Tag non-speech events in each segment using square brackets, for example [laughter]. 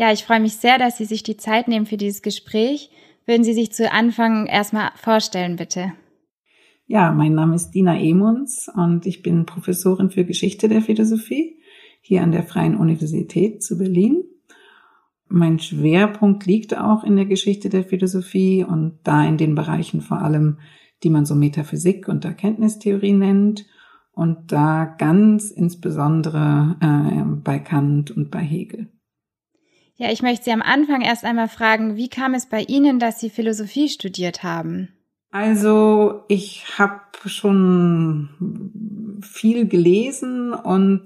Ja, ich freue mich sehr, dass Sie sich die Zeit nehmen für dieses Gespräch. Würden Sie sich zu Anfang erstmal vorstellen, bitte? Ja, mein Name ist Dina Emunds und ich bin Professorin für Geschichte der Philosophie hier an der Freien Universität zu Berlin. Mein Schwerpunkt liegt auch in der Geschichte der Philosophie und da in den Bereichen vor allem, die man so Metaphysik und Erkenntnistheorie nennt und da ganz insbesondere äh, bei Kant und bei Hegel. Ja, ich möchte Sie am Anfang erst einmal fragen, wie kam es bei Ihnen, dass Sie Philosophie studiert haben? Also ich habe schon viel gelesen und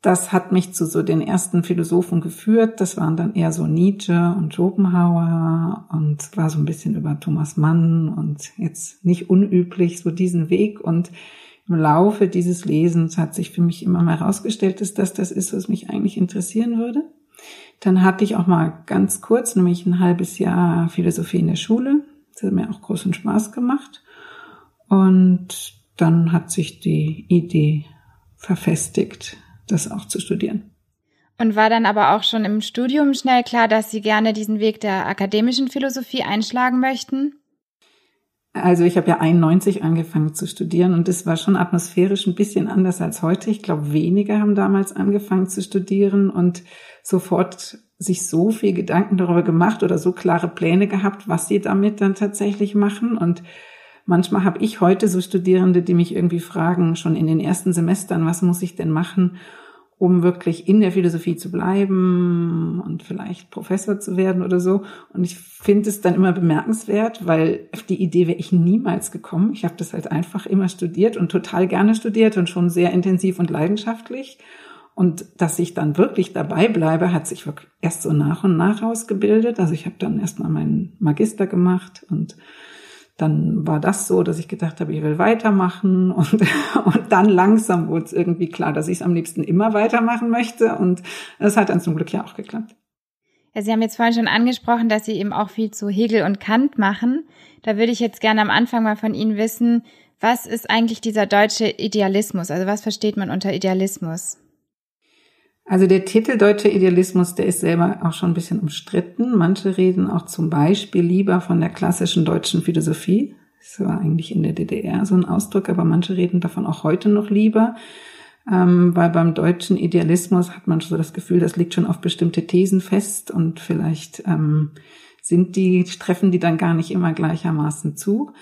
das hat mich zu so den ersten Philosophen geführt. Das waren dann eher so Nietzsche und Schopenhauer und war so ein bisschen über Thomas Mann und jetzt nicht unüblich so diesen Weg. Und im Laufe dieses Lesens hat sich für mich immer mal herausgestellt, dass das das ist, was mich eigentlich interessieren würde. Dann hatte ich auch mal ganz kurz, nämlich ein halbes Jahr Philosophie in der Schule. Das hat mir auch großen Spaß gemacht. Und dann hat sich die Idee verfestigt, das auch zu studieren. Und war dann aber auch schon im Studium schnell klar, dass Sie gerne diesen Weg der akademischen Philosophie einschlagen möchten? Also ich habe ja 91 angefangen zu studieren und das war schon atmosphärisch ein bisschen anders als heute. Ich glaube, wenige haben damals angefangen zu studieren und sofort sich so viel Gedanken darüber gemacht oder so klare Pläne gehabt, was sie damit dann tatsächlich machen. Und manchmal habe ich heute so Studierende, die mich irgendwie fragen, schon in den ersten Semestern, was muss ich denn machen, um wirklich in der Philosophie zu bleiben und vielleicht Professor zu werden oder so. Und ich finde es dann immer bemerkenswert, weil auf die Idee wäre ich niemals gekommen. Ich habe das halt einfach immer studiert und total gerne studiert und schon sehr intensiv und leidenschaftlich. Und dass ich dann wirklich dabei bleibe, hat sich wirklich erst so nach und nach ausgebildet. Also ich habe dann erstmal meinen Magister gemacht und dann war das so, dass ich gedacht habe, ich will weitermachen [laughs] und, und dann langsam wurde es irgendwie klar, dass ich es am liebsten immer weitermachen möchte und das hat dann zum Glück ja auch geklappt. Ja, Sie haben jetzt vorhin schon angesprochen, dass Sie eben auch viel zu Hegel und Kant machen. Da würde ich jetzt gerne am Anfang mal von Ihnen wissen, was ist eigentlich dieser deutsche Idealismus? Also was versteht man unter Idealismus? Also der Titel Deutscher Idealismus, der ist selber auch schon ein bisschen umstritten. Manche reden auch zum Beispiel lieber von der klassischen deutschen Philosophie. Das war eigentlich in der DDR so ein Ausdruck, aber manche reden davon auch heute noch lieber. Ähm, weil beim deutschen Idealismus hat man so das Gefühl, das liegt schon auf bestimmte Thesen fest und vielleicht ähm, sind die, treffen die dann gar nicht immer gleichermaßen zu.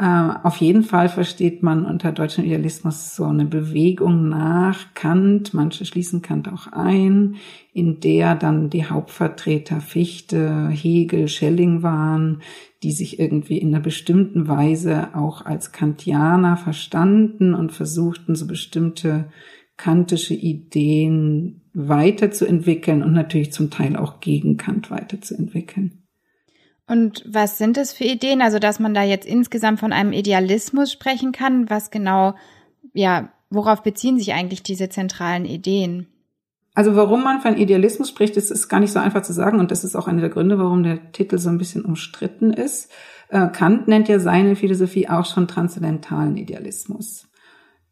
Äh, auf jeden Fall versteht man unter deutschem Idealismus so eine Bewegung nach Kant, manche schließen Kant auch ein, in der dann die Hauptvertreter Fichte, Hegel, Schelling waren, die sich irgendwie in einer bestimmten Weise auch als Kantianer verstanden und versuchten, so bestimmte kantische Ideen weiterzuentwickeln und natürlich zum Teil auch gegen Kant weiterzuentwickeln. Und was sind das für Ideen? Also, dass man da jetzt insgesamt von einem Idealismus sprechen kann, was genau, ja, worauf beziehen sich eigentlich diese zentralen Ideen? Also warum man von Idealismus spricht, das ist gar nicht so einfach zu sagen und das ist auch einer der Gründe, warum der Titel so ein bisschen umstritten ist. Äh, Kant nennt ja seine Philosophie auch schon transzendentalen Idealismus.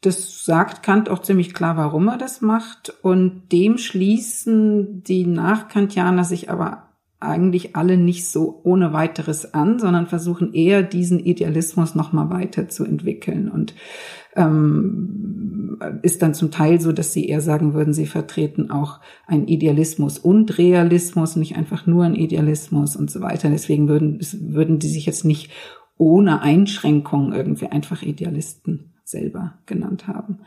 Das sagt Kant auch ziemlich klar, warum er das macht und dem schließen die Nachkantianer sich aber eigentlich alle nicht so ohne weiteres an, sondern versuchen eher diesen Idealismus nochmal weiterzuentwickeln und ähm, ist dann zum Teil so, dass sie eher sagen würden, sie vertreten auch einen Idealismus und Realismus, nicht einfach nur einen Idealismus und so weiter. Deswegen würden, würden die sich jetzt nicht ohne Einschränkungen irgendwie einfach Idealisten selber genannt haben.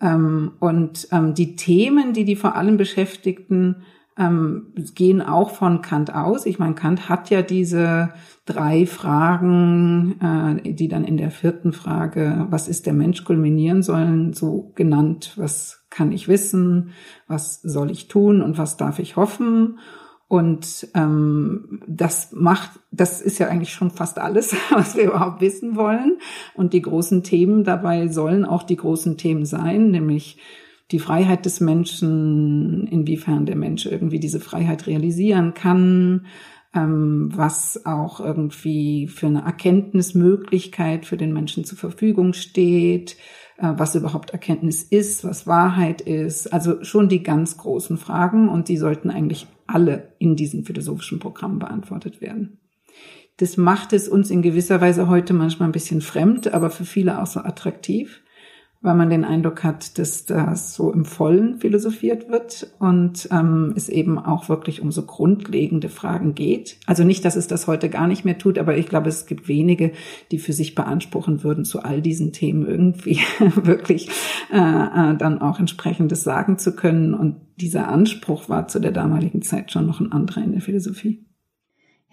Ähm, und ähm, die Themen, die die vor allem beschäftigten, ähm, gehen auch von Kant aus. Ich meine, Kant hat ja diese drei Fragen, äh, die dann in der vierten Frage, was ist der Mensch, kulminieren sollen, so genannt, was kann ich wissen, was soll ich tun und was darf ich hoffen. Und ähm, das macht, das ist ja eigentlich schon fast alles, [laughs] was wir überhaupt wissen wollen. Und die großen Themen dabei sollen auch die großen Themen sein, nämlich die Freiheit des Menschen, inwiefern der Mensch irgendwie diese Freiheit realisieren kann, ähm, was auch irgendwie für eine Erkenntnismöglichkeit für den Menschen zur Verfügung steht, äh, was überhaupt Erkenntnis ist, was Wahrheit ist. Also schon die ganz großen Fragen und die sollten eigentlich alle in diesem philosophischen Programm beantwortet werden. Das macht es uns in gewisser Weise heute manchmal ein bisschen fremd, aber für viele auch so attraktiv weil man den Eindruck hat, dass das so im Vollen philosophiert wird und ähm, es eben auch wirklich um so grundlegende Fragen geht. Also nicht, dass es das heute gar nicht mehr tut, aber ich glaube, es gibt wenige, die für sich beanspruchen würden, zu all diesen Themen irgendwie [laughs] wirklich äh, äh, dann auch entsprechendes sagen zu können. Und dieser Anspruch war zu der damaligen Zeit schon noch ein anderer in der Philosophie.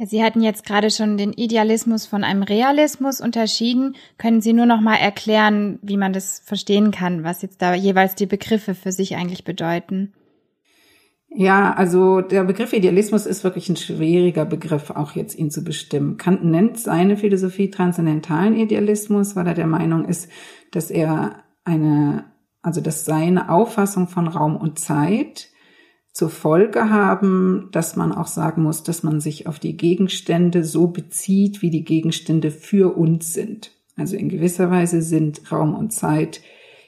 Sie hatten jetzt gerade schon den Idealismus von einem Realismus unterschieden. Können Sie nur noch mal erklären, wie man das verstehen kann, was jetzt da jeweils die Begriffe für sich eigentlich bedeuten? Ja, also der Begriff Idealismus ist wirklich ein schwieriger Begriff, auch jetzt ihn zu bestimmen. Kant nennt seine Philosophie transzendentalen Idealismus, weil er der Meinung ist, dass er eine, also dass seine Auffassung von Raum und Zeit zur Folge haben, dass man auch sagen muss, dass man sich auf die Gegenstände so bezieht, wie die Gegenstände für uns sind. Also in gewisser Weise sind Raum und Zeit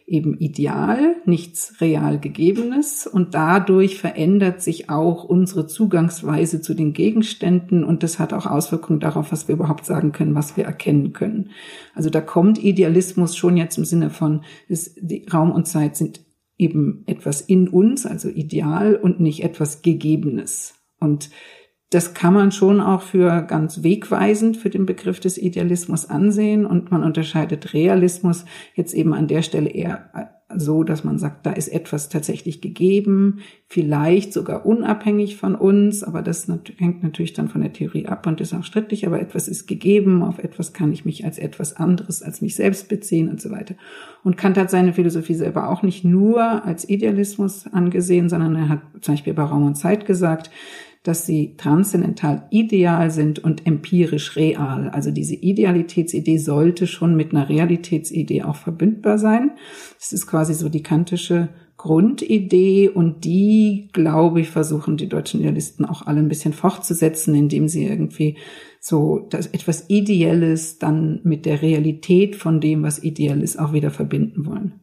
eben ideal, nichts real gegebenes und dadurch verändert sich auch unsere Zugangsweise zu den Gegenständen und das hat auch Auswirkungen darauf, was wir überhaupt sagen können, was wir erkennen können. Also da kommt Idealismus schon jetzt im Sinne von, die Raum und Zeit sind eben etwas in uns, also ideal und nicht etwas Gegebenes. Und das kann man schon auch für ganz wegweisend für den Begriff des Idealismus ansehen und man unterscheidet Realismus jetzt eben an der Stelle eher so, dass man sagt, da ist etwas tatsächlich gegeben, vielleicht sogar unabhängig von uns, aber das hängt natürlich dann von der Theorie ab und ist auch strittig, aber etwas ist gegeben, auf etwas kann ich mich als etwas anderes als mich selbst beziehen und so weiter. Und Kant hat seine Philosophie selber auch nicht nur als Idealismus angesehen, sondern er hat zum Beispiel bei Raum und Zeit gesagt, dass sie transzendental ideal sind und empirisch real. Also diese Idealitätsidee sollte schon mit einer Realitätsidee auch verbindbar sein. Das ist quasi so die kantische Grundidee und die, glaube ich, versuchen die deutschen Idealisten auch alle ein bisschen fortzusetzen, indem sie irgendwie so das etwas Ideelles dann mit der Realität von dem, was ideell ist, auch wieder verbinden wollen.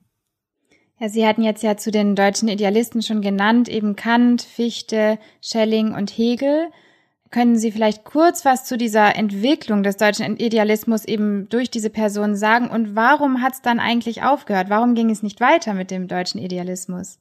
Ja, Sie hatten jetzt ja zu den deutschen Idealisten schon genannt, eben Kant, Fichte, Schelling und Hegel. Können Sie vielleicht kurz was zu dieser Entwicklung des deutschen Idealismus eben durch diese Person sagen und warum hat es dann eigentlich aufgehört? Warum ging es nicht weiter mit dem deutschen Idealismus?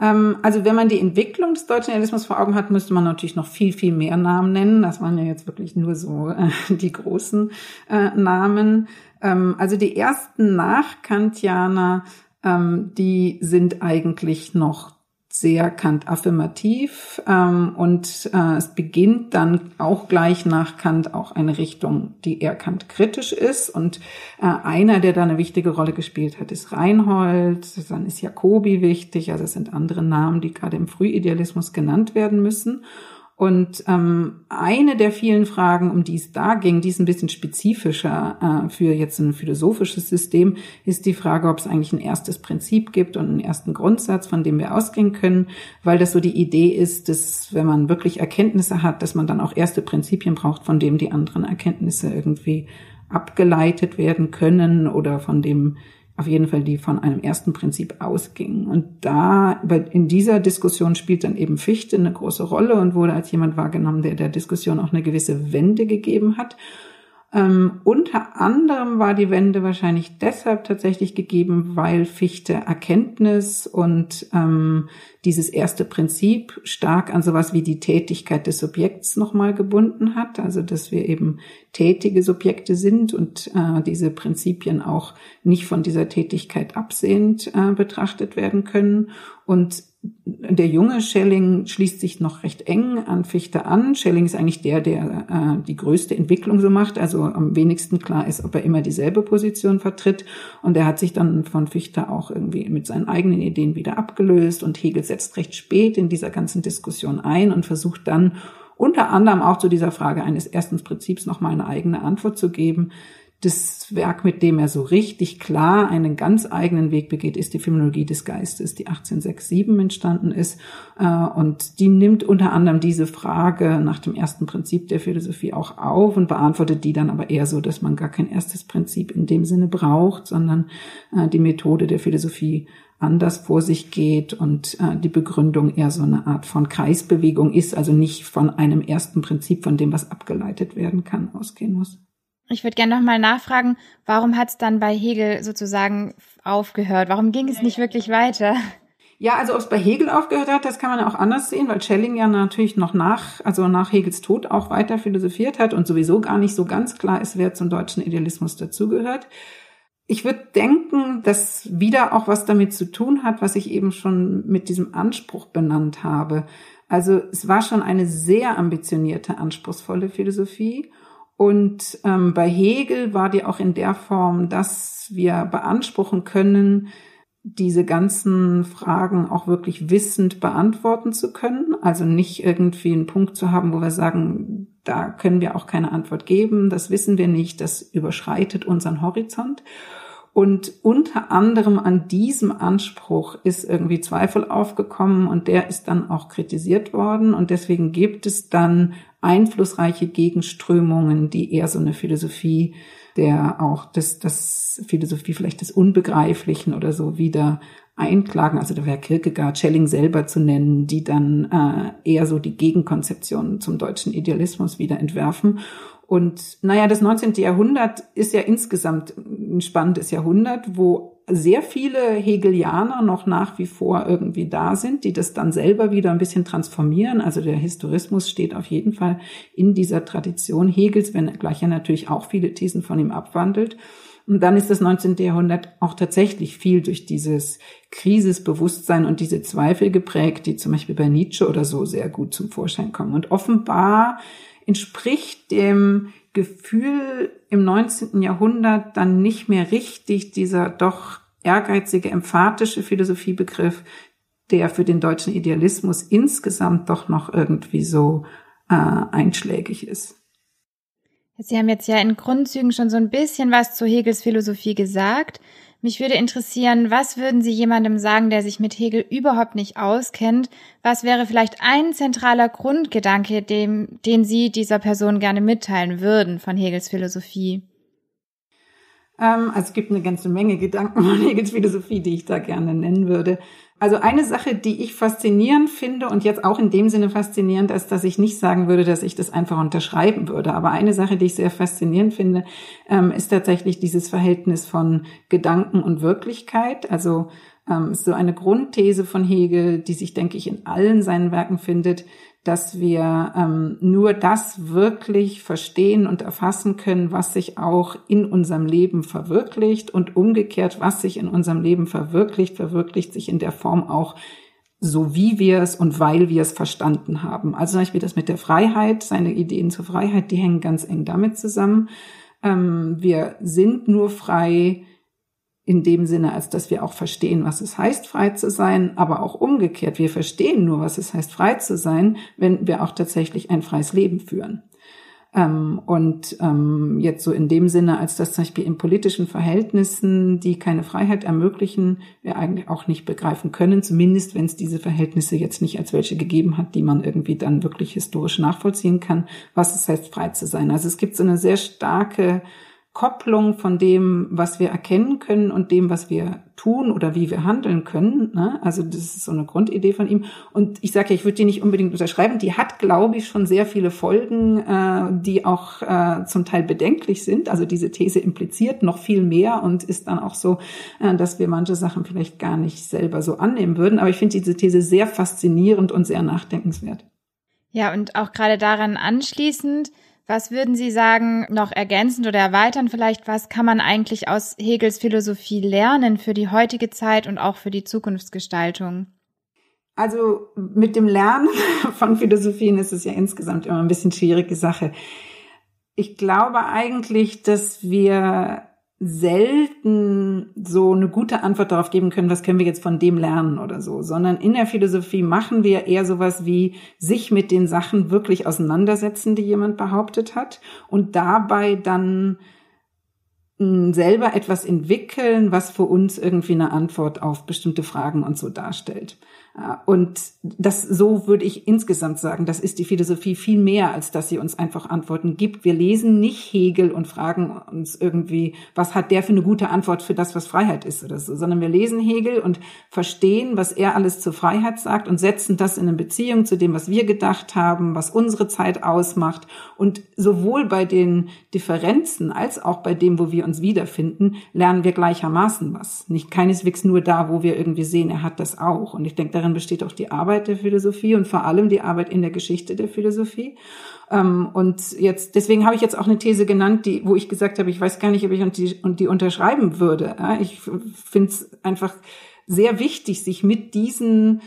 Ähm, also wenn man die Entwicklung des deutschen Idealismus vor Augen hat, müsste man natürlich noch viel, viel mehr Namen nennen. Das waren ja jetzt wirklich nur so äh, die großen äh, Namen. Ähm, also die ersten Nachkantianer ähm, die sind eigentlich noch sehr Kant-affirmativ ähm, und äh, es beginnt dann auch gleich nach Kant auch eine Richtung, die eher Kant-kritisch ist. Und äh, einer, der da eine wichtige Rolle gespielt hat, ist Reinhold, dann ist Jacobi wichtig, also es sind andere Namen, die gerade im Frühidealismus genannt werden müssen und ähm, eine der vielen Fragen, um die es da ging, die ist ein bisschen spezifischer äh, für jetzt ein philosophisches System, ist die Frage, ob es eigentlich ein erstes Prinzip gibt und einen ersten Grundsatz, von dem wir ausgehen können, weil das so die Idee ist, dass wenn man wirklich Erkenntnisse hat, dass man dann auch erste Prinzipien braucht, von dem die anderen Erkenntnisse irgendwie abgeleitet werden können oder von dem auf jeden Fall die von einem ersten Prinzip ausgingen. Und da, in dieser Diskussion spielt dann eben Fichte eine große Rolle und wurde als jemand wahrgenommen, der der Diskussion auch eine gewisse Wende gegeben hat ähm, unter anderem war die Wende wahrscheinlich deshalb tatsächlich gegeben, weil Fichte Erkenntnis und ähm, dieses erste Prinzip stark an sowas wie die Tätigkeit des Subjekts nochmal gebunden hat. Also dass wir eben tätige Subjekte sind und äh, diese Prinzipien auch nicht von dieser Tätigkeit absehend äh, betrachtet werden können. Und der junge Schelling schließt sich noch recht eng an Fichte an. Schelling ist eigentlich der, der äh, die größte Entwicklung so macht, also am wenigsten klar ist, ob er immer dieselbe Position vertritt. Und er hat sich dann von Fichte auch irgendwie mit seinen eigenen Ideen wieder abgelöst. Und Hegel setzt recht spät in dieser ganzen Diskussion ein und versucht dann unter anderem auch zu dieser Frage eines ersten Prinzips nochmal eine eigene Antwort zu geben. Das Werk, mit dem er so richtig klar einen ganz eigenen Weg begeht, ist die Phänomenologie des Geistes, die 1867 entstanden ist. Äh, und die nimmt unter anderem diese Frage nach dem ersten Prinzip der Philosophie auch auf und beantwortet die dann aber eher so, dass man gar kein erstes Prinzip in dem Sinne braucht, sondern äh, die Methode der Philosophie anders vor sich geht und äh, die Begründung eher so eine Art von Kreisbewegung ist, also nicht von einem ersten Prinzip, von dem was abgeleitet werden kann, ausgehen muss. Ich würde gerne nochmal nachfragen, warum hat es dann bei Hegel sozusagen aufgehört? Warum ging es nicht wirklich weiter? Ja, also ob es bei Hegel aufgehört hat, das kann man auch anders sehen, weil Schelling ja natürlich noch nach, also nach Hegels Tod auch weiter philosophiert hat und sowieso gar nicht so ganz klar ist, wer zum deutschen Idealismus dazugehört. Ich würde denken, dass wieder auch was damit zu tun hat, was ich eben schon mit diesem Anspruch benannt habe. Also es war schon eine sehr ambitionierte, anspruchsvolle Philosophie und ähm, bei Hegel war die auch in der Form, dass wir beanspruchen können, diese ganzen Fragen auch wirklich wissend beantworten zu können. Also nicht irgendwie einen Punkt zu haben, wo wir sagen, da können wir auch keine Antwort geben, das wissen wir nicht, das überschreitet unseren Horizont. Und unter anderem an diesem Anspruch ist irgendwie Zweifel aufgekommen und der ist dann auch kritisiert worden. Und deswegen gibt es dann einflussreiche Gegenströmungen, die eher so eine Philosophie der auch das, das Philosophie vielleicht des Unbegreiflichen oder so wieder einklagen. Also da wäre Kierkegaard, Schelling selber zu nennen, die dann äh, eher so die Gegenkonzeption zum deutschen Idealismus wieder entwerfen. Und naja, das 19. Jahrhundert ist ja insgesamt ein spannendes Jahrhundert, wo sehr viele Hegelianer noch nach wie vor irgendwie da sind, die das dann selber wieder ein bisschen transformieren. Also der Historismus steht auf jeden Fall in dieser Tradition Hegels, wenn gleich er natürlich auch viele Thesen von ihm abwandelt. Und dann ist das 19. Jahrhundert auch tatsächlich viel durch dieses Krisisbewusstsein und diese Zweifel geprägt, die zum Beispiel bei Nietzsche oder so sehr gut zum Vorschein kommen. Und offenbar entspricht dem Gefühl im 19. Jahrhundert dann nicht mehr richtig dieser doch ehrgeizige, emphatische Philosophiebegriff, der für den deutschen Idealismus insgesamt doch noch irgendwie so äh, einschlägig ist. Sie haben jetzt ja in Grundzügen schon so ein bisschen was zu Hegels Philosophie gesagt. Mich würde interessieren, was würden Sie jemandem sagen, der sich mit Hegel überhaupt nicht auskennt? Was wäre vielleicht ein zentraler Grundgedanke, dem, den Sie dieser Person gerne mitteilen würden von Hegels Philosophie? Ähm, also es gibt eine ganze Menge Gedanken [laughs] von Hegels Philosophie, die ich da gerne nennen würde. Also eine Sache, die ich faszinierend finde und jetzt auch in dem Sinne faszinierend ist, dass ich nicht sagen würde, dass ich das einfach unterschreiben würde. Aber eine Sache, die ich sehr faszinierend finde, ähm, ist tatsächlich dieses Verhältnis von Gedanken und Wirklichkeit. Also ähm, so eine Grundthese von Hegel, die sich, denke ich, in allen seinen Werken findet, dass wir ähm, nur das wirklich verstehen und erfassen können, was sich auch in unserem Leben verwirklicht und umgekehrt, was sich in unserem Leben verwirklicht, verwirklicht sich in der Form auch so wie wir es und weil wir es verstanden haben. Also zum Beispiel das mit der Freiheit, seine Ideen zur Freiheit, die hängen ganz eng damit zusammen. Ähm, wir sind nur frei, in dem Sinne, als dass wir auch verstehen, was es heißt, frei zu sein, aber auch umgekehrt. Wir verstehen nur, was es heißt, frei zu sein, wenn wir auch tatsächlich ein freies Leben führen. Ähm, und ähm, jetzt so in dem Sinne, als dass zum Beispiel in politischen Verhältnissen, die keine Freiheit ermöglichen, wir eigentlich auch nicht begreifen können, zumindest wenn es diese Verhältnisse jetzt nicht als welche gegeben hat, die man irgendwie dann wirklich historisch nachvollziehen kann, was es heißt, frei zu sein. Also es gibt so eine sehr starke Kopplung von dem, was wir erkennen können und dem, was wir tun oder wie wir handeln können. Ne? Also das ist so eine Grundidee von ihm. Und ich sage ja, ich würde die nicht unbedingt unterschreiben. Die hat, glaube ich, schon sehr viele Folgen, äh, die auch äh, zum Teil bedenklich sind. Also diese These impliziert noch viel mehr und ist dann auch so, äh, dass wir manche Sachen vielleicht gar nicht selber so annehmen würden. Aber ich finde diese These sehr faszinierend und sehr nachdenkenswert. Ja, und auch gerade daran anschließend, was würden Sie sagen, noch ergänzend oder erweitern vielleicht, was kann man eigentlich aus Hegels Philosophie lernen für die heutige Zeit und auch für die Zukunftsgestaltung? Also mit dem Lernen [laughs] von Philosophien ist es ja insgesamt immer ein bisschen schwierige Sache. Ich glaube eigentlich, dass wir selten so eine gute Antwort darauf geben können, was können wir jetzt von dem lernen oder so, sondern in der Philosophie machen wir eher sowas wie sich mit den Sachen wirklich auseinandersetzen, die jemand behauptet hat und dabei dann hm, selber etwas entwickeln, was für uns irgendwie eine Antwort auf bestimmte Fragen und so darstellt. Und das, so würde ich insgesamt sagen, das ist die Philosophie viel mehr, als dass sie uns einfach Antworten gibt. Wir lesen nicht Hegel und fragen uns irgendwie, was hat der für eine gute Antwort für das, was Freiheit ist oder so, sondern wir lesen Hegel und verstehen, was er alles zur Freiheit sagt und setzen das in eine Beziehung zu dem, was wir gedacht haben, was unsere Zeit ausmacht. Und sowohl bei den Differenzen als auch bei dem, wo wir uns wiederfinden, lernen wir gleichermaßen was. Nicht keineswegs nur da, wo wir irgendwie sehen, er hat das auch. Und ich denke, darin besteht auch die Arbeit der Philosophie und vor allem die Arbeit in der Geschichte der Philosophie. Ähm, und jetzt, deswegen habe ich jetzt auch eine These genannt, die, wo ich gesagt habe, ich weiß gar nicht, ob ich die, die unterschreiben würde. Ich finde es einfach sehr wichtig, sich mit diesen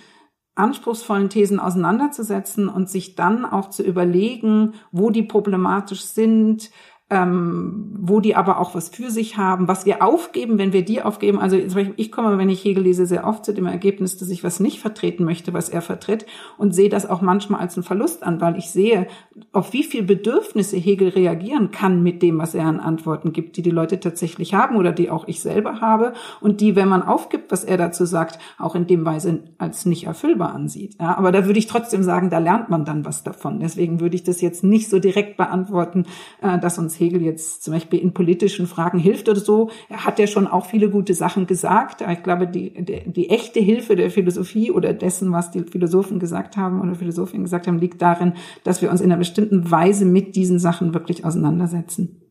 anspruchsvollen Thesen auseinanderzusetzen und sich dann auch zu überlegen, wo die problematisch sind, ähm, wo die aber auch was für sich haben, was wir aufgeben, wenn wir die aufgeben. Also ich komme, wenn ich Hegel lese, sehr oft zu dem Ergebnis, dass ich was nicht vertreten möchte, was er vertritt und sehe das auch manchmal als einen Verlust an, weil ich sehe, auf wie viel Bedürfnisse Hegel reagieren kann mit dem, was er an Antworten gibt, die die Leute tatsächlich haben oder die auch ich selber habe und die, wenn man aufgibt, was er dazu sagt, auch in dem Weise als nicht erfüllbar ansieht. Ja, aber da würde ich trotzdem sagen, da lernt man dann was davon. Deswegen würde ich das jetzt nicht so direkt beantworten, äh, dass uns Hegel jetzt zum Beispiel in politischen Fragen hilft oder so. Er hat ja schon auch viele gute Sachen gesagt. Ich glaube, die, die, die echte Hilfe der Philosophie oder dessen, was die Philosophen gesagt haben oder Philosophinnen gesagt haben, liegt darin, dass wir uns in einer bestimmten Weise mit diesen Sachen wirklich auseinandersetzen.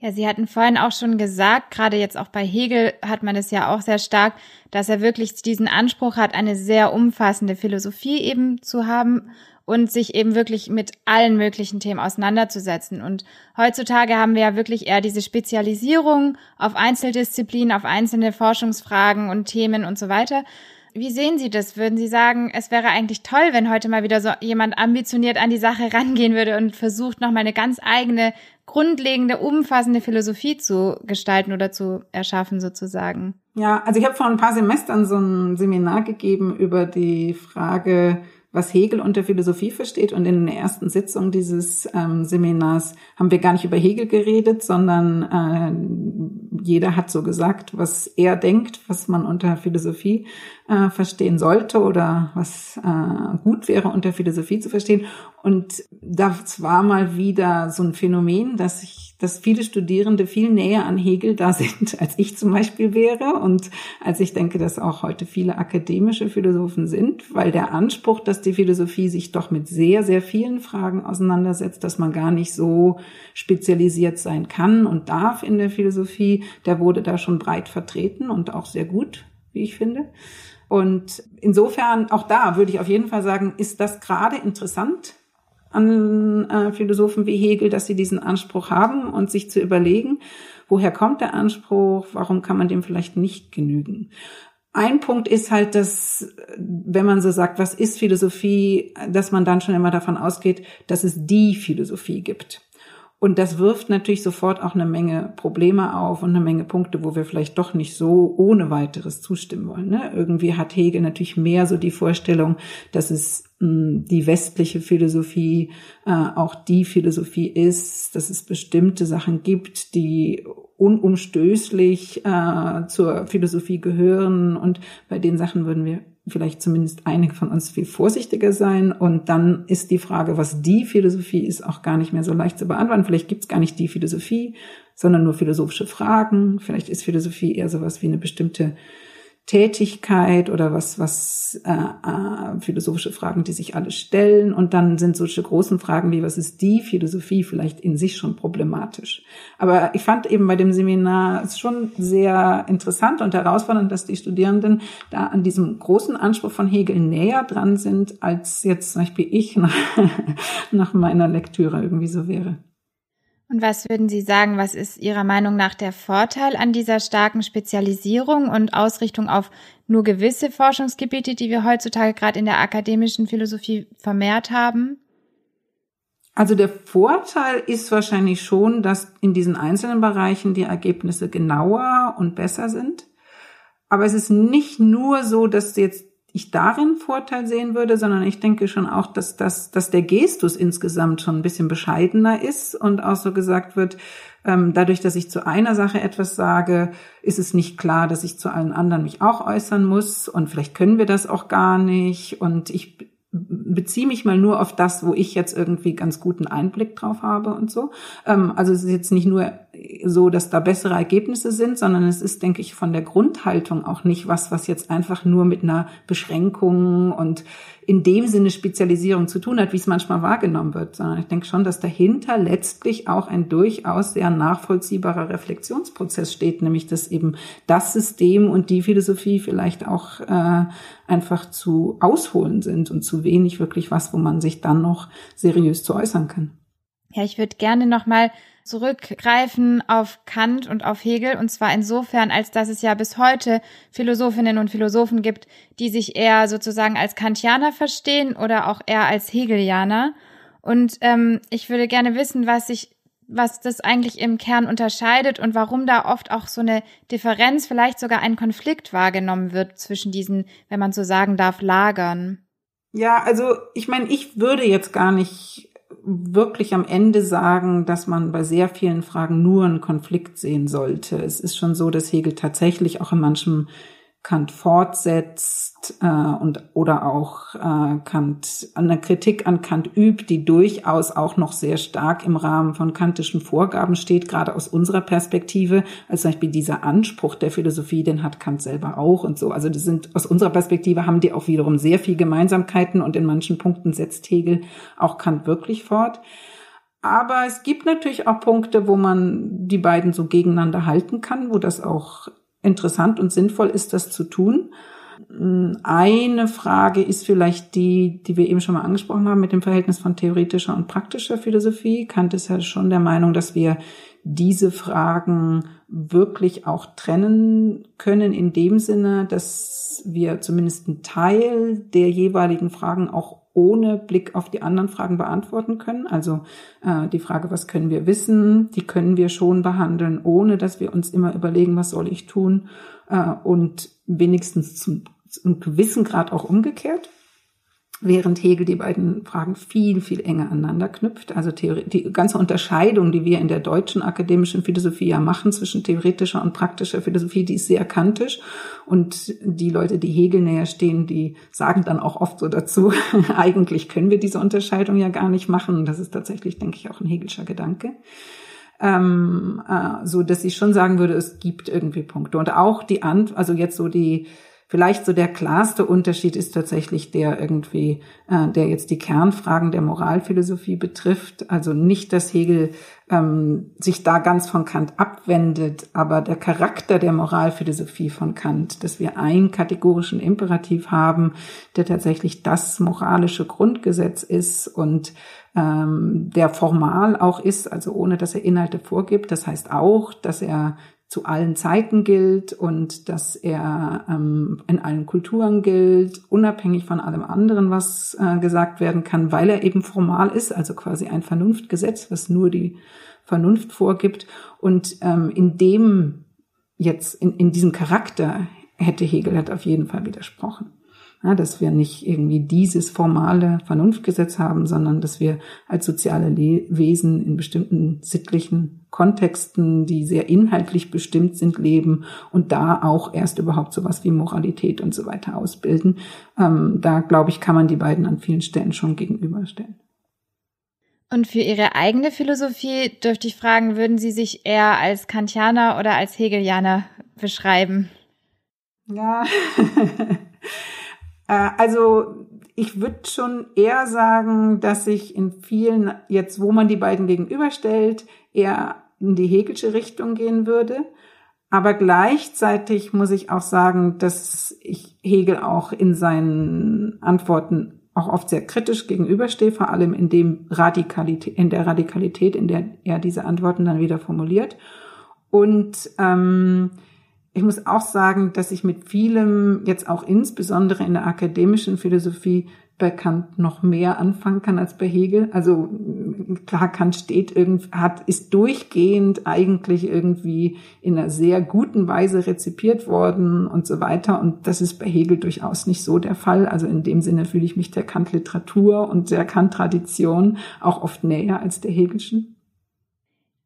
Ja, Sie hatten vorhin auch schon gesagt, gerade jetzt auch bei Hegel hat man es ja auch sehr stark, dass er wirklich diesen Anspruch hat, eine sehr umfassende Philosophie eben zu haben und sich eben wirklich mit allen möglichen Themen auseinanderzusetzen. Und heutzutage haben wir ja wirklich eher diese Spezialisierung auf Einzeldisziplinen, auf einzelne Forschungsfragen und Themen und so weiter. Wie sehen Sie das? Würden Sie sagen, es wäre eigentlich toll, wenn heute mal wieder so jemand ambitioniert an die Sache rangehen würde und versucht, nochmal eine ganz eigene, grundlegende, umfassende Philosophie zu gestalten oder zu erschaffen sozusagen? Ja, also ich habe vor ein paar Semestern so ein Seminar gegeben über die Frage, was Hegel unter Philosophie versteht. Und in der ersten Sitzung dieses ähm, Seminars haben wir gar nicht über Hegel geredet, sondern äh, jeder hat so gesagt, was er denkt, was man unter Philosophie äh, verstehen sollte oder was äh, gut wäre unter Philosophie zu verstehen. Und das war mal wieder so ein Phänomen, dass ich, dass viele Studierende viel näher an Hegel da sind, [laughs] als ich zum Beispiel wäre und als ich denke, dass auch heute viele akademische Philosophen sind, weil der Anspruch, dass die Philosophie sich doch mit sehr, sehr vielen Fragen auseinandersetzt, dass man gar nicht so spezialisiert sein kann und darf in der Philosophie, der wurde da schon breit vertreten und auch sehr gut, wie ich finde. Und insofern, auch da würde ich auf jeden Fall sagen, ist das gerade interessant an äh, Philosophen wie Hegel, dass sie diesen Anspruch haben und sich zu überlegen, woher kommt der Anspruch, warum kann man dem vielleicht nicht genügen. Ein Punkt ist halt, dass, wenn man so sagt, was ist Philosophie, dass man dann schon immer davon ausgeht, dass es die Philosophie gibt. Und das wirft natürlich sofort auch eine Menge Probleme auf und eine Menge Punkte, wo wir vielleicht doch nicht so ohne weiteres zustimmen wollen. Ne? Irgendwie hat Hegel natürlich mehr so die Vorstellung, dass es mh, hm, die westliche Philosophie äh, auch die Philosophie ist, dass es bestimmte Sachen gibt, die unumstößlich äh, zur Philosophie gehören. Und bei den Sachen würden wir vielleicht zumindest einige von uns viel vorsichtiger sein. Und dann ist die Frage, was die Philosophie ist, auch gar nicht mehr so leicht zu beantworten. Vielleicht gibt es gar nicht die Philosophie, sondern nur philosophische Fragen. Vielleicht ist Philosophie eher sowas wie eine bestimmte Tätigkeit oder was, was äh, äh, philosophische Fragen, die sich alle stellen. Und dann sind solche großen Fragen wie, was ist die Philosophie, vielleicht in sich schon problematisch. Aber ich fand eben bei dem Seminar es schon sehr interessant und herausfordernd, dass die Studierenden da an diesem großen Anspruch von Hegel näher dran sind, als jetzt zum Beispiel ich [laughs] nach, nach meiner Lektüre irgendwie so wäre. Und was würden Sie sagen, was ist Ihrer Meinung nach der Vorteil an dieser starken Spezialisierung und Ausrichtung auf nur gewisse Forschungsgebiete, die wir heutzutage gerade in der akademischen Philosophie vermehrt haben? Also der Vorteil ist wahrscheinlich schon, dass in diesen einzelnen Bereichen die Ergebnisse genauer und besser sind. Aber es ist nicht nur so, dass jetzt ich darin Vorteil sehen würde, sondern ich denke schon auch, dass, dass, dass der Gestus insgesamt schon ein bisschen bescheidener ist und auch so gesagt wird, ähm, dadurch, dass ich zu einer Sache etwas sage, ist es nicht klar, dass ich zu allen anderen mich auch äußern muss und vielleicht können wir das auch gar nicht und ich beziehe mich mal nur auf das, wo ich jetzt irgendwie ganz guten Einblick drauf habe und so. Ähm, also es ist jetzt nicht nur so, dass da bessere Ergebnisse sind, sondern es ist, denke ich, von der Grundhaltung auch nicht was, was jetzt einfach nur mit einer Beschränkung und in dem Sinne Spezialisierung zu tun hat, wie es manchmal wahrgenommen wird, sondern ich denke schon, dass dahinter letztlich auch ein durchaus sehr nachvollziehbarer Reflexionsprozess steht, nämlich dass eben das System und die Philosophie vielleicht auch äh, einfach zu ausholen sind und zu wenig wirklich was, wo man sich dann noch seriös zu äußern kann. Ja, ich würde gerne nochmal zurückgreifen auf Kant und auf Hegel, und zwar insofern, als dass es ja bis heute Philosophinnen und Philosophen gibt, die sich eher sozusagen als Kantianer verstehen oder auch eher als Hegelianer. Und ähm, ich würde gerne wissen, was sich was das eigentlich im Kern unterscheidet und warum da oft auch so eine Differenz, vielleicht sogar ein Konflikt wahrgenommen wird zwischen diesen, wenn man so sagen darf, Lagern. Ja, also ich meine, ich würde jetzt gar nicht wirklich am Ende sagen, dass man bei sehr vielen Fragen nur einen Konflikt sehen sollte. Es ist schon so, dass Hegel tatsächlich auch in manchem Kant fortsetzt äh, und oder auch äh, Kant eine Kritik an Kant übt, die durchaus auch noch sehr stark im Rahmen von kantischen Vorgaben steht, gerade aus unserer Perspektive. Also zum Beispiel dieser Anspruch der Philosophie, den hat Kant selber auch und so. Also das sind aus unserer Perspektive haben die auch wiederum sehr viel Gemeinsamkeiten und in manchen Punkten setzt Hegel auch Kant wirklich fort. Aber es gibt natürlich auch Punkte, wo man die beiden so gegeneinander halten kann, wo das auch interessant und sinnvoll ist, das zu tun. Eine Frage ist vielleicht die, die wir eben schon mal angesprochen haben mit dem Verhältnis von theoretischer und praktischer Philosophie. Kant ist ja schon der Meinung, dass wir diese Fragen wirklich auch trennen können in dem Sinne, dass wir zumindest einen Teil der jeweiligen Fragen auch ohne Blick auf die anderen Fragen beantworten können. Also äh, die Frage, was können wir wissen, die können wir schon behandeln, ohne dass wir uns immer überlegen, was soll ich tun äh, und wenigstens zum, zum gewissen Grad auch umgekehrt während Hegel die beiden Fragen viel, viel enger aneinander knüpft. Also die ganze Unterscheidung, die wir in der deutschen akademischen Philosophie ja machen zwischen theoretischer und praktischer Philosophie, die ist sehr kantisch. Und die Leute, die Hegel näher stehen, die sagen dann auch oft so dazu, [laughs] eigentlich können wir diese Unterscheidung ja gar nicht machen. Das ist tatsächlich, denke ich, auch ein Hegelscher Gedanke. Ähm, äh, so dass ich schon sagen würde, es gibt irgendwie Punkte. Und auch die Ant also jetzt so die Vielleicht so der klarste Unterschied ist tatsächlich der irgendwie, äh, der jetzt die Kernfragen der Moralphilosophie betrifft. Also nicht, dass Hegel ähm, sich da ganz von Kant abwendet, aber der Charakter der Moralphilosophie von Kant, dass wir einen kategorischen Imperativ haben, der tatsächlich das moralische Grundgesetz ist und ähm, der formal auch ist, also ohne dass er Inhalte vorgibt. Das heißt auch, dass er zu allen Zeiten gilt und dass er ähm, in allen Kulturen gilt, unabhängig von allem anderen, was äh, gesagt werden kann, weil er eben formal ist, also quasi ein Vernunftgesetz, was nur die Vernunft vorgibt. Und ähm, in dem jetzt, in, in diesem Charakter hätte Hegel hat auf jeden Fall widersprochen. Ja, dass wir nicht irgendwie dieses formale Vernunftgesetz haben, sondern dass wir als soziale Le Wesen in bestimmten sittlichen Kontexten, die sehr inhaltlich bestimmt sind, leben und da auch erst überhaupt sowas wie Moralität und so weiter ausbilden. Ähm, da glaube ich, kann man die beiden an vielen Stellen schon gegenüberstellen. Und für Ihre eigene Philosophie dürfte ich fragen, würden Sie sich eher als Kantianer oder als Hegelianer beschreiben? Ja, [laughs] also ich würde schon eher sagen, dass ich in vielen, jetzt wo man die beiden gegenüberstellt, eher in die Hegelsche Richtung gehen würde. Aber gleichzeitig muss ich auch sagen, dass ich Hegel auch in seinen Antworten auch oft sehr kritisch gegenüberstehe, vor allem in dem Radikalität, in der Radikalität, in der er diese Antworten dann wieder formuliert. Und ähm, ich muss auch sagen, dass ich mit vielem jetzt auch insbesondere in der akademischen Philosophie bei Kant noch mehr anfangen kann als bei Hegel. Also klar, Kant steht irgendwie, hat, ist durchgehend eigentlich irgendwie in einer sehr guten Weise rezipiert worden und so weiter. Und das ist bei Hegel durchaus nicht so der Fall. Also in dem Sinne fühle ich mich der Kant-Literatur und der Kant-Tradition auch oft näher als der Hegelschen.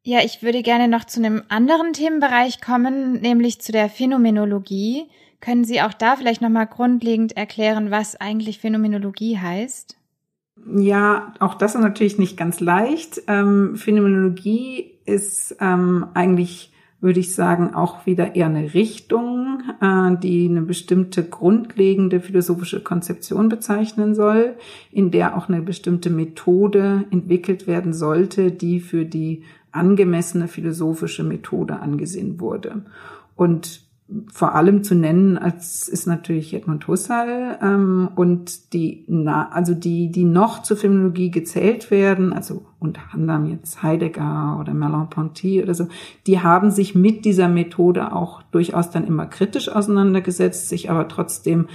Ja, ich würde gerne noch zu einem anderen Themenbereich kommen, nämlich zu der Phänomenologie. Können Sie auch da vielleicht nochmal grundlegend erklären, was eigentlich Phänomenologie heißt? Ja, auch das ist natürlich nicht ganz leicht. Ähm, Phänomenologie ist ähm, eigentlich, würde ich sagen, auch wieder eher eine Richtung, äh, die eine bestimmte grundlegende philosophische Konzeption bezeichnen soll, in der auch eine bestimmte Methode entwickelt werden sollte, die für die angemessene philosophische Methode angesehen wurde. Und vor allem zu nennen als ist natürlich Edmund Husserl ähm, und die na, also die die noch zur Phänomenologie gezählt werden also unter anderem jetzt Heidegger oder Merleau-Ponty oder so die haben sich mit dieser Methode auch durchaus dann immer kritisch auseinandergesetzt sich aber trotzdem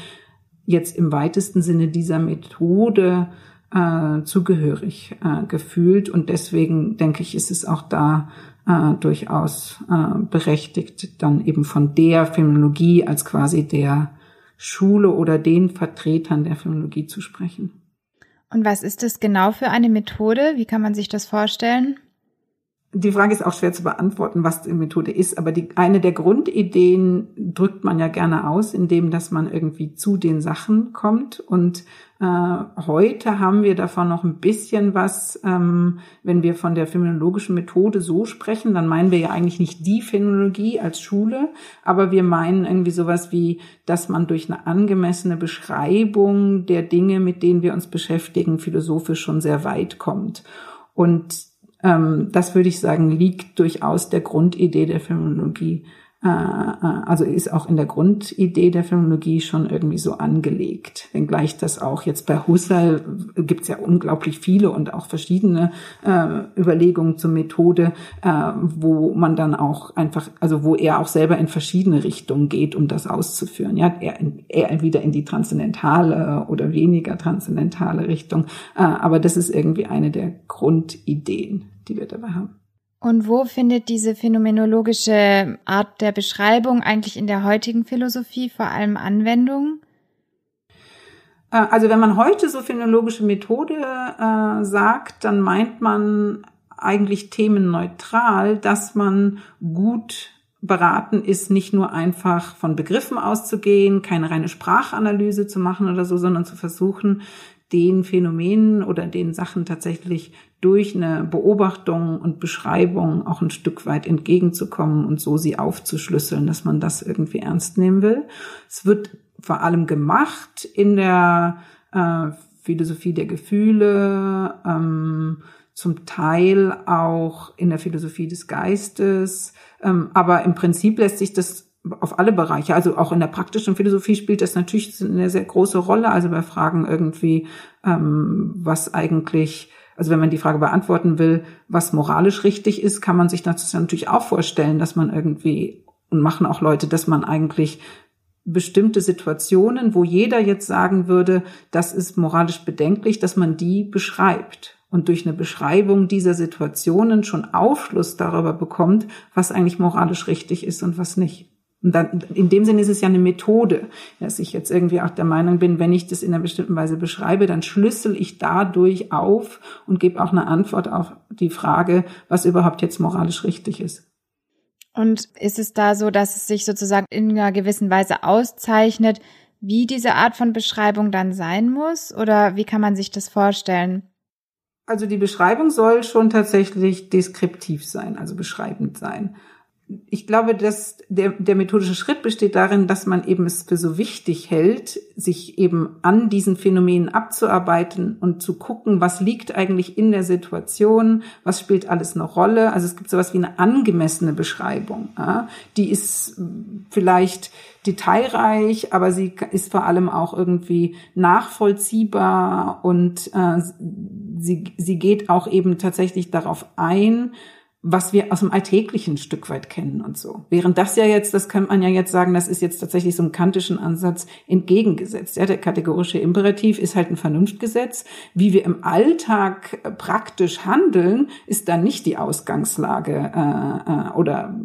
jetzt im weitesten Sinne dieser Methode äh, zugehörig äh, gefühlt und deswegen denke ich ist es auch da äh, durchaus äh, berechtigt, dann eben von der Phänomenologie als quasi der Schule oder den Vertretern der Phänomenologie zu sprechen. Und was ist das genau für eine Methode? Wie kann man sich das vorstellen? Die Frage ist auch schwer zu beantworten, was die Methode ist, aber die, eine der Grundideen drückt man ja gerne aus, indem dass man irgendwie zu den Sachen kommt. Und äh, heute haben wir davon noch ein bisschen was, ähm, wenn wir von der phänomenologischen Methode so sprechen, dann meinen wir ja eigentlich nicht die Phänomenologie als Schule, aber wir meinen irgendwie sowas wie, dass man durch eine angemessene Beschreibung der Dinge, mit denen wir uns beschäftigen, philosophisch schon sehr weit kommt. Und ähm, das würde ich sagen, liegt durchaus der Grundidee der Phänomenologie also ist auch in der Grundidee der Phänomenologie schon irgendwie so angelegt. Wenngleich das auch jetzt bei Husserl gibt es ja unglaublich viele und auch verschiedene äh, Überlegungen zur Methode, äh, wo man dann auch einfach, also wo er auch selber in verschiedene Richtungen geht, um das auszuführen. Ja, eher, eher wieder in die transzendentale oder weniger transzendentale Richtung. Äh, aber das ist irgendwie eine der Grundideen, die wir dabei haben. Und wo findet diese phänomenologische Art der Beschreibung eigentlich in der heutigen Philosophie vor allem Anwendung? Äh, also wenn man heute so phänomenologische Methode äh, sagt, dann meint man eigentlich themenneutral, dass man gut beraten ist, nicht nur einfach von Begriffen auszugehen, keine reine Sprachanalyse zu machen oder so, sondern zu versuchen, den Phänomenen oder den Sachen tatsächlich durch eine Beobachtung und Beschreibung auch ein Stück weit entgegenzukommen und so sie aufzuschlüsseln, dass man das irgendwie ernst nehmen will. Es wird vor allem gemacht in der äh, Philosophie der Gefühle, ähm, zum Teil auch in der Philosophie des Geistes, ähm, aber im Prinzip lässt sich das auf alle Bereiche, also auch in der praktischen Philosophie spielt das natürlich eine sehr große Rolle. Also bei Fragen irgendwie, ähm, was eigentlich, also wenn man die Frage beantworten will, was moralisch richtig ist, kann man sich das natürlich auch vorstellen, dass man irgendwie, und machen auch Leute, dass man eigentlich bestimmte Situationen, wo jeder jetzt sagen würde, das ist moralisch bedenklich, dass man die beschreibt und durch eine Beschreibung dieser Situationen schon Aufschluss darüber bekommt, was eigentlich moralisch richtig ist und was nicht. Und dann, in dem Sinne ist es ja eine Methode, dass ich jetzt irgendwie auch der Meinung bin, wenn ich das in einer bestimmten Weise beschreibe, dann schlüssel ich dadurch auf und gebe auch eine Antwort auf die Frage, was überhaupt jetzt moralisch richtig ist. Und ist es da so, dass es sich sozusagen in einer gewissen Weise auszeichnet, wie diese Art von Beschreibung dann sein muss? Oder wie kann man sich das vorstellen? Also die Beschreibung soll schon tatsächlich deskriptiv sein, also beschreibend sein. Ich glaube, dass der, der methodische Schritt besteht darin, dass man eben es für so wichtig hält, sich eben an diesen Phänomenen abzuarbeiten und zu gucken, was liegt eigentlich in der Situation, was spielt alles eine Rolle. Also es gibt sowas wie eine angemessene Beschreibung. Ja? Die ist vielleicht detailreich, aber sie ist vor allem auch irgendwie nachvollziehbar und äh, sie, sie geht auch eben tatsächlich darauf ein, was wir aus dem Alltäglichen ein Stück weit kennen und so. Während das ja jetzt, das kann man ja jetzt sagen, das ist jetzt tatsächlich so einem kantischen Ansatz entgegengesetzt. Ja, der kategorische Imperativ ist halt ein Vernunftgesetz. Wie wir im Alltag äh, praktisch handeln, ist dann nicht die Ausgangslage äh, äh, oder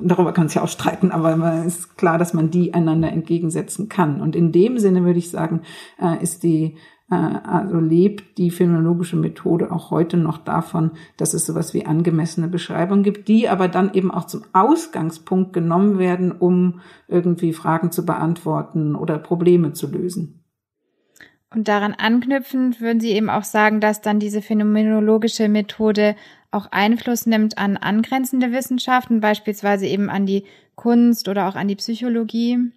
darüber kann es ja auch streiten, aber es ist klar, dass man die einander entgegensetzen kann. Und in dem Sinne würde ich sagen, äh, ist die also lebt die phänomenologische Methode auch heute noch davon, dass es sowas wie angemessene Beschreibungen gibt, die aber dann eben auch zum Ausgangspunkt genommen werden, um irgendwie Fragen zu beantworten oder Probleme zu lösen. Und daran anknüpfend würden Sie eben auch sagen, dass dann diese phänomenologische Methode auch Einfluss nimmt an angrenzende Wissenschaften, beispielsweise eben an die Kunst oder auch an die Psychologie?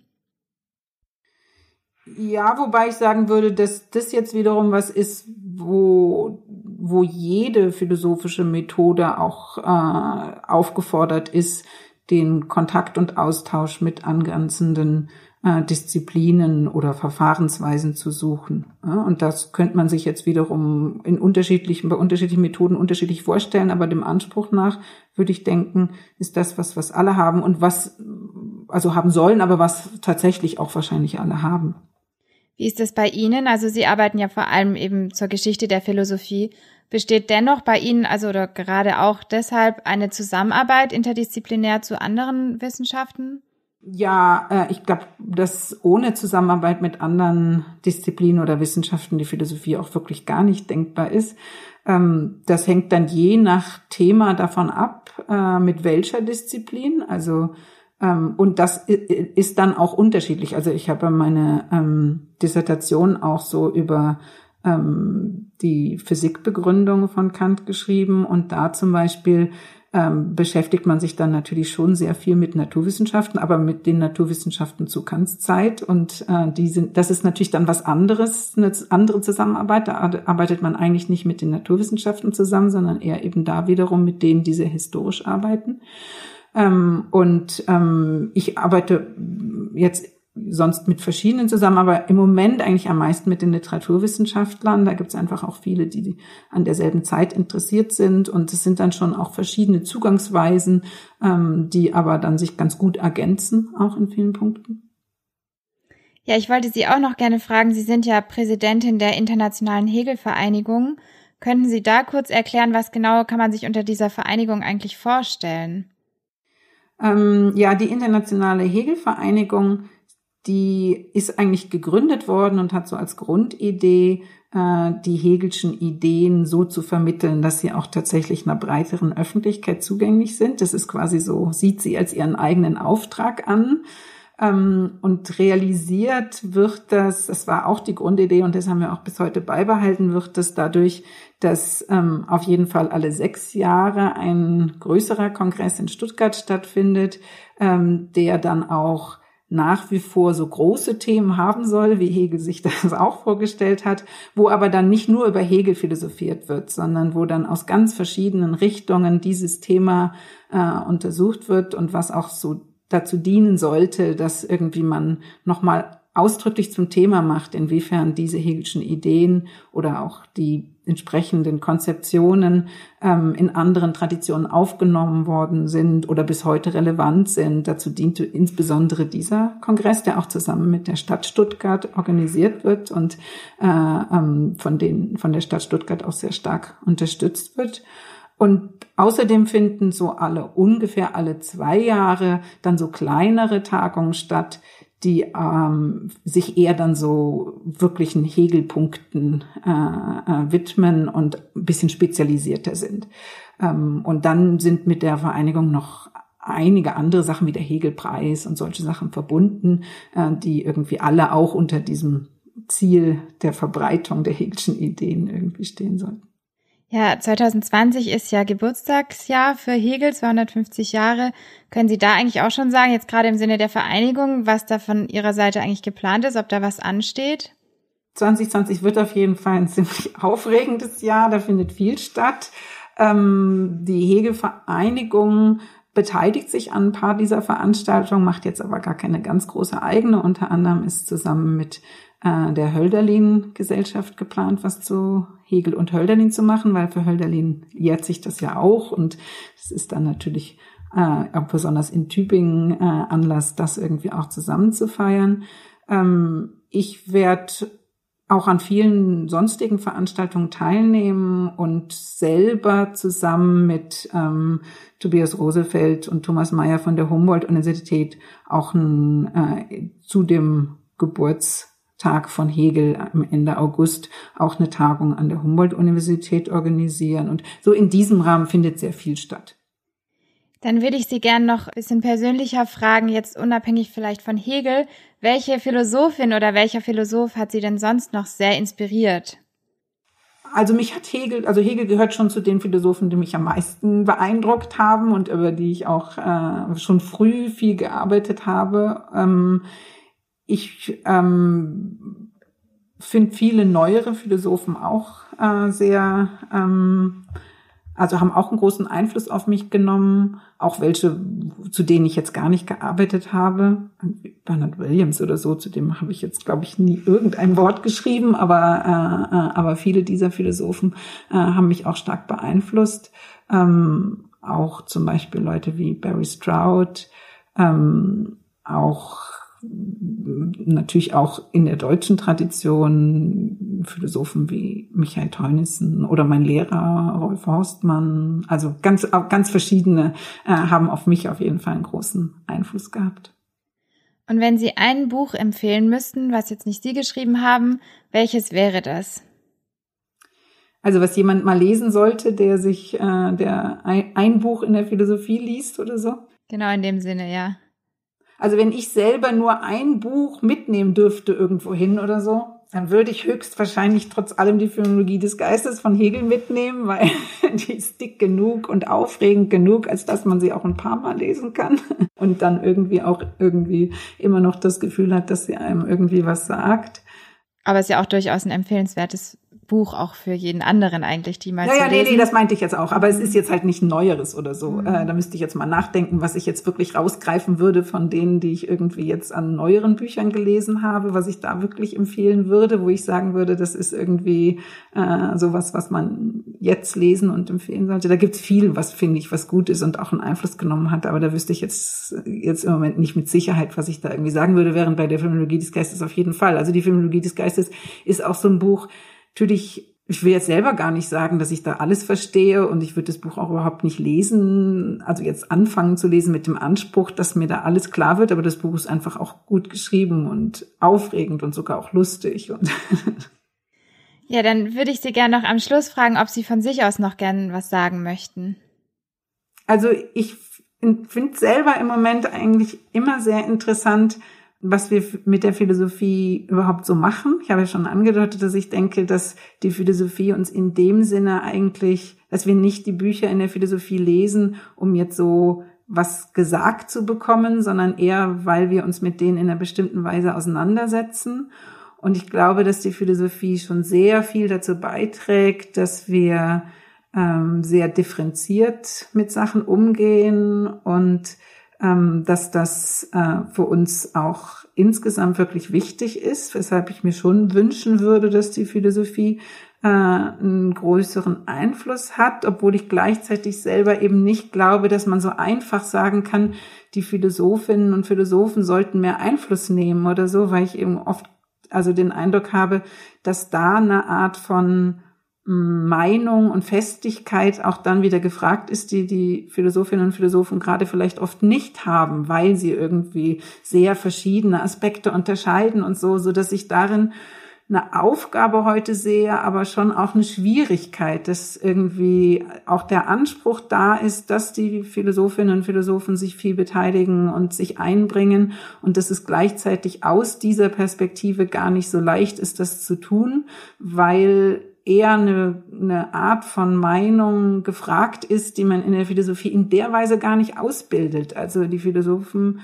Ja, wobei ich sagen würde, dass das jetzt wiederum was ist, wo, wo jede philosophische Methode auch äh, aufgefordert ist, den Kontakt und Austausch mit angrenzenden äh, Disziplinen oder Verfahrensweisen zu suchen. Ja, und das könnte man sich jetzt wiederum in unterschiedlichen, bei unterschiedlichen Methoden unterschiedlich vorstellen, aber dem Anspruch nach würde ich denken, ist das was, was alle haben und was, also haben sollen, aber was tatsächlich auch wahrscheinlich alle haben. Wie ist es bei Ihnen? Also Sie arbeiten ja vor allem eben zur Geschichte der Philosophie. Besteht dennoch bei Ihnen, also oder gerade auch deshalb, eine Zusammenarbeit interdisziplinär zu anderen Wissenschaften? Ja, äh, ich glaube, dass ohne Zusammenarbeit mit anderen Disziplinen oder Wissenschaften die Philosophie auch wirklich gar nicht denkbar ist. Ähm, das hängt dann je nach Thema davon ab, äh, mit welcher Disziplin. Also und das ist dann auch unterschiedlich. Also ich habe meine ähm, Dissertation auch so über ähm, die Physikbegründung von Kant geschrieben und da zum Beispiel ähm, beschäftigt man sich dann natürlich schon sehr viel mit Naturwissenschaften, aber mit den Naturwissenschaften zu Kants Zeit und äh, die sind, das ist natürlich dann was anderes, eine andere Zusammenarbeit. Da arbeitet man eigentlich nicht mit den Naturwissenschaften zusammen, sondern eher eben da wiederum mit denen, die sehr historisch arbeiten. Ähm, und ähm, ich arbeite jetzt sonst mit verschiedenen zusammen, aber im Moment eigentlich am meisten mit den Literaturwissenschaftlern. Da gibt es einfach auch viele, die an derselben Zeit interessiert sind. Und es sind dann schon auch verschiedene Zugangsweisen, ähm, die aber dann sich ganz gut ergänzen, auch in vielen Punkten. Ja, ich wollte Sie auch noch gerne fragen, Sie sind ja Präsidentin der Internationalen Hegelvereinigung. Könnten Sie da kurz erklären, was genau kann man sich unter dieser Vereinigung eigentlich vorstellen? Ähm, ja, die Internationale Hegelvereinigung, die ist eigentlich gegründet worden und hat so als Grundidee, äh, die Hegelschen Ideen so zu vermitteln, dass sie auch tatsächlich einer breiteren Öffentlichkeit zugänglich sind. Das ist quasi so, sieht sie als ihren eigenen Auftrag an. Ähm, und realisiert wird das, das war auch die Grundidee und das haben wir auch bis heute beibehalten, wird das dadurch, dass ähm, auf jeden Fall alle sechs Jahre ein größerer Kongress in Stuttgart stattfindet, ähm, der dann auch nach wie vor so große Themen haben soll, wie Hegel sich [laughs] das auch vorgestellt hat, wo aber dann nicht nur über Hegel philosophiert wird, sondern wo dann aus ganz verschiedenen Richtungen dieses Thema äh, untersucht wird und was auch so dazu dienen sollte, dass irgendwie man nochmal ausdrücklich zum Thema macht, inwiefern diese Hegelschen Ideen oder auch die entsprechenden Konzeptionen ähm, in anderen Traditionen aufgenommen worden sind oder bis heute relevant sind. Dazu diente insbesondere dieser Kongress, der auch zusammen mit der Stadt Stuttgart organisiert wird und äh, ähm, von, den, von der Stadt Stuttgart auch sehr stark unterstützt wird. Und außerdem finden so alle ungefähr alle zwei Jahre dann so kleinere Tagungen statt, die ähm, sich eher dann so wirklichen Hegelpunkten äh, äh, widmen und ein bisschen spezialisierter sind. Ähm, und dann sind mit der Vereinigung noch einige andere Sachen wie der Hegelpreis und solche Sachen verbunden, äh, die irgendwie alle auch unter diesem Ziel der Verbreitung der Hegelschen Ideen irgendwie stehen sollten. Ja, 2020 ist ja Geburtstagsjahr für Hegel, 250 Jahre. Können Sie da eigentlich auch schon sagen, jetzt gerade im Sinne der Vereinigung, was da von Ihrer Seite eigentlich geplant ist, ob da was ansteht? 2020 wird auf jeden Fall ein ziemlich [laughs] aufregendes Jahr, da findet viel statt. Ähm, die Hegel-Vereinigung beteiligt sich an ein paar dieser Veranstaltungen, macht jetzt aber gar keine ganz große eigene. Unter anderem ist zusammen mit äh, der Hölderlin-Gesellschaft geplant, was zu Hegel und Hölderlin zu machen, weil für Hölderlin jährt sich das ja auch und es ist dann natürlich äh, auch besonders in Tübingen äh, Anlass, das irgendwie auch zusammen zu feiern. Ähm, ich werde auch an vielen sonstigen Veranstaltungen teilnehmen und selber zusammen mit ähm, Tobias Rosefeld und Thomas Mayer von der Humboldt-Universität auch ein, äh, zu dem Geburts Tag von Hegel am Ende August auch eine Tagung an der Humboldt-Universität organisieren. Und so in diesem Rahmen findet sehr viel statt. Dann würde ich Sie gerne noch ein bisschen persönlicher fragen, jetzt unabhängig vielleicht von Hegel. Welche Philosophin oder welcher Philosoph hat Sie denn sonst noch sehr inspiriert? Also mich hat Hegel, also Hegel gehört schon zu den Philosophen, die mich am meisten beeindruckt haben und über die ich auch äh, schon früh viel gearbeitet habe. Ähm, ich ähm, finde viele neuere Philosophen auch äh, sehr, ähm, also haben auch einen großen Einfluss auf mich genommen, auch welche, zu denen ich jetzt gar nicht gearbeitet habe. Bernard Williams oder so, zu dem habe ich jetzt, glaube ich, nie irgendein Wort geschrieben, aber, äh, äh, aber viele dieser Philosophen äh, haben mich auch stark beeinflusst. Ähm, auch zum Beispiel Leute wie Barry Stroud, ähm, auch natürlich auch in der deutschen Tradition Philosophen wie Michael Teunissen oder mein Lehrer Rolf Horstmann, also ganz, ganz verschiedene äh, haben auf mich auf jeden Fall einen großen Einfluss gehabt. Und wenn Sie ein Buch empfehlen müssten, was jetzt nicht Sie geschrieben haben, welches wäre das? Also was jemand mal lesen sollte, der sich, äh, der ein, ein Buch in der Philosophie liest oder so? Genau in dem Sinne, ja. Also wenn ich selber nur ein Buch mitnehmen dürfte irgendwo hin oder so, dann würde ich höchstwahrscheinlich trotz allem die Phänomenologie des Geistes von Hegel mitnehmen, [laughs] weil die ist dick genug und aufregend genug, als dass man sie auch ein paar Mal lesen kann [laughs] und dann irgendwie auch irgendwie immer noch das Gefühl hat, dass sie einem irgendwie was sagt. Aber es ist ja auch durchaus ein empfehlenswertes Buch auch für jeden anderen eigentlich, die mal ja, ja, nee, nee, das meinte ich jetzt auch. Aber es ist jetzt halt nicht Neueres oder so. Mhm. Äh, da müsste ich jetzt mal nachdenken, was ich jetzt wirklich rausgreifen würde von denen, die ich irgendwie jetzt an neueren Büchern gelesen habe, was ich da wirklich empfehlen würde, wo ich sagen würde, das ist irgendwie äh, sowas, was man jetzt lesen und empfehlen sollte. Da gibt's viel, was finde ich, was gut ist und auch einen Einfluss genommen hat. Aber da wüsste ich jetzt, jetzt im Moment nicht mit Sicherheit, was ich da irgendwie sagen würde, während bei der Filmologie des Geistes auf jeden Fall. Also die Filmologie des Geistes ist auch so ein Buch, natürlich, ich will jetzt selber gar nicht sagen, dass ich da alles verstehe und ich würde das Buch auch überhaupt nicht lesen, also jetzt anfangen zu lesen mit dem Anspruch, dass mir da alles klar wird, aber das Buch ist einfach auch gut geschrieben und aufregend und sogar auch lustig und [laughs] Ja, dann würde ich Sie gerne noch am Schluss fragen, ob Sie von sich aus noch gerne was sagen möchten. Also ich finde selber im Moment eigentlich immer sehr interessant, was wir mit der Philosophie überhaupt so machen. Ich habe ja schon angedeutet, dass ich denke, dass die Philosophie uns in dem Sinne eigentlich, dass wir nicht die Bücher in der Philosophie lesen, um jetzt so was gesagt zu bekommen, sondern eher, weil wir uns mit denen in einer bestimmten Weise auseinandersetzen. Und ich glaube, dass die Philosophie schon sehr viel dazu beiträgt, dass wir ähm, sehr differenziert mit Sachen umgehen und dass das äh, für uns auch insgesamt wirklich wichtig ist, weshalb ich mir schon wünschen würde, dass die Philosophie äh, einen größeren Einfluss hat, obwohl ich gleichzeitig selber eben nicht glaube, dass man so einfach sagen kann, die Philosophinnen und Philosophen sollten mehr Einfluss nehmen oder so, weil ich eben oft also den Eindruck habe, dass da eine Art von Meinung und Festigkeit auch dann wieder gefragt ist, die die Philosophinnen und Philosophen gerade vielleicht oft nicht haben, weil sie irgendwie sehr verschiedene Aspekte unterscheiden und so, so dass ich darin eine Aufgabe heute sehe, aber schon auch eine Schwierigkeit, dass irgendwie auch der Anspruch da ist, dass die Philosophinnen und Philosophen sich viel beteiligen und sich einbringen und dass es gleichzeitig aus dieser Perspektive gar nicht so leicht ist, das zu tun, weil eher eine, eine Art von Meinung gefragt ist, die man in der Philosophie in der Weise gar nicht ausbildet. Also die Philosophen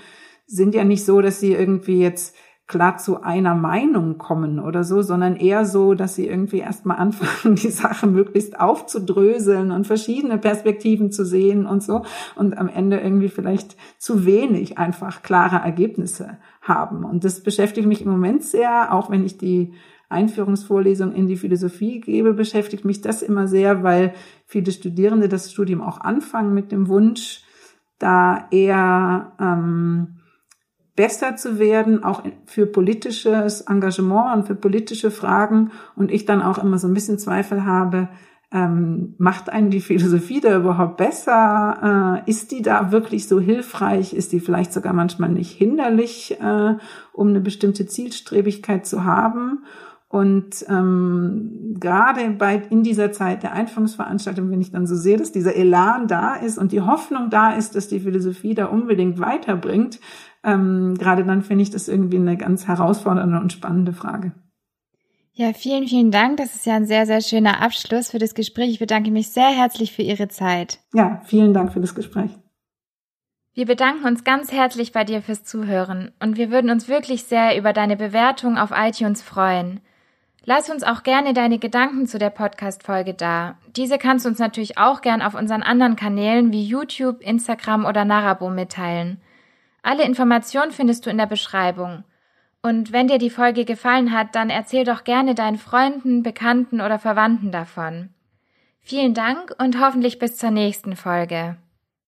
sind ja nicht so, dass sie irgendwie jetzt klar zu einer Meinung kommen oder so, sondern eher so, dass sie irgendwie erstmal anfangen, [laughs] die Sache möglichst aufzudröseln und verschiedene Perspektiven zu sehen und so und am Ende irgendwie vielleicht zu wenig einfach klare Ergebnisse haben. Und das beschäftigt mich im Moment sehr, auch wenn ich die Einführungsvorlesung in die Philosophie gebe, beschäftigt mich das immer sehr, weil viele Studierende das Studium auch anfangen mit dem Wunsch, da eher ähm, besser zu werden, auch für politisches Engagement und für politische Fragen. Und ich dann auch immer so ein bisschen Zweifel habe, ähm, macht einen die Philosophie da überhaupt besser? Äh, ist die da wirklich so hilfreich? Ist die vielleicht sogar manchmal nicht hinderlich, äh, um eine bestimmte Zielstrebigkeit zu haben? Und ähm, gerade bei in dieser Zeit der Einführungsveranstaltung, wenn ich dann so sehe, dass dieser Elan da ist und die Hoffnung da ist, dass die Philosophie da unbedingt weiterbringt, ähm, gerade dann finde ich das irgendwie eine ganz herausfordernde und spannende Frage. Ja, vielen, vielen Dank. Das ist ja ein sehr, sehr schöner Abschluss für das Gespräch. Ich bedanke mich sehr herzlich für Ihre Zeit. Ja, vielen Dank für das Gespräch. Wir bedanken uns ganz herzlich bei dir fürs Zuhören und wir würden uns wirklich sehr über deine Bewertung auf iTunes freuen. Lass uns auch gerne deine Gedanken zu der Podcast-Folge da. Diese kannst du uns natürlich auch gern auf unseren anderen Kanälen wie YouTube, Instagram oder Narabo mitteilen. Alle Informationen findest du in der Beschreibung. Und wenn dir die Folge gefallen hat, dann erzähl doch gerne deinen Freunden, Bekannten oder Verwandten davon. Vielen Dank und hoffentlich bis zur nächsten Folge.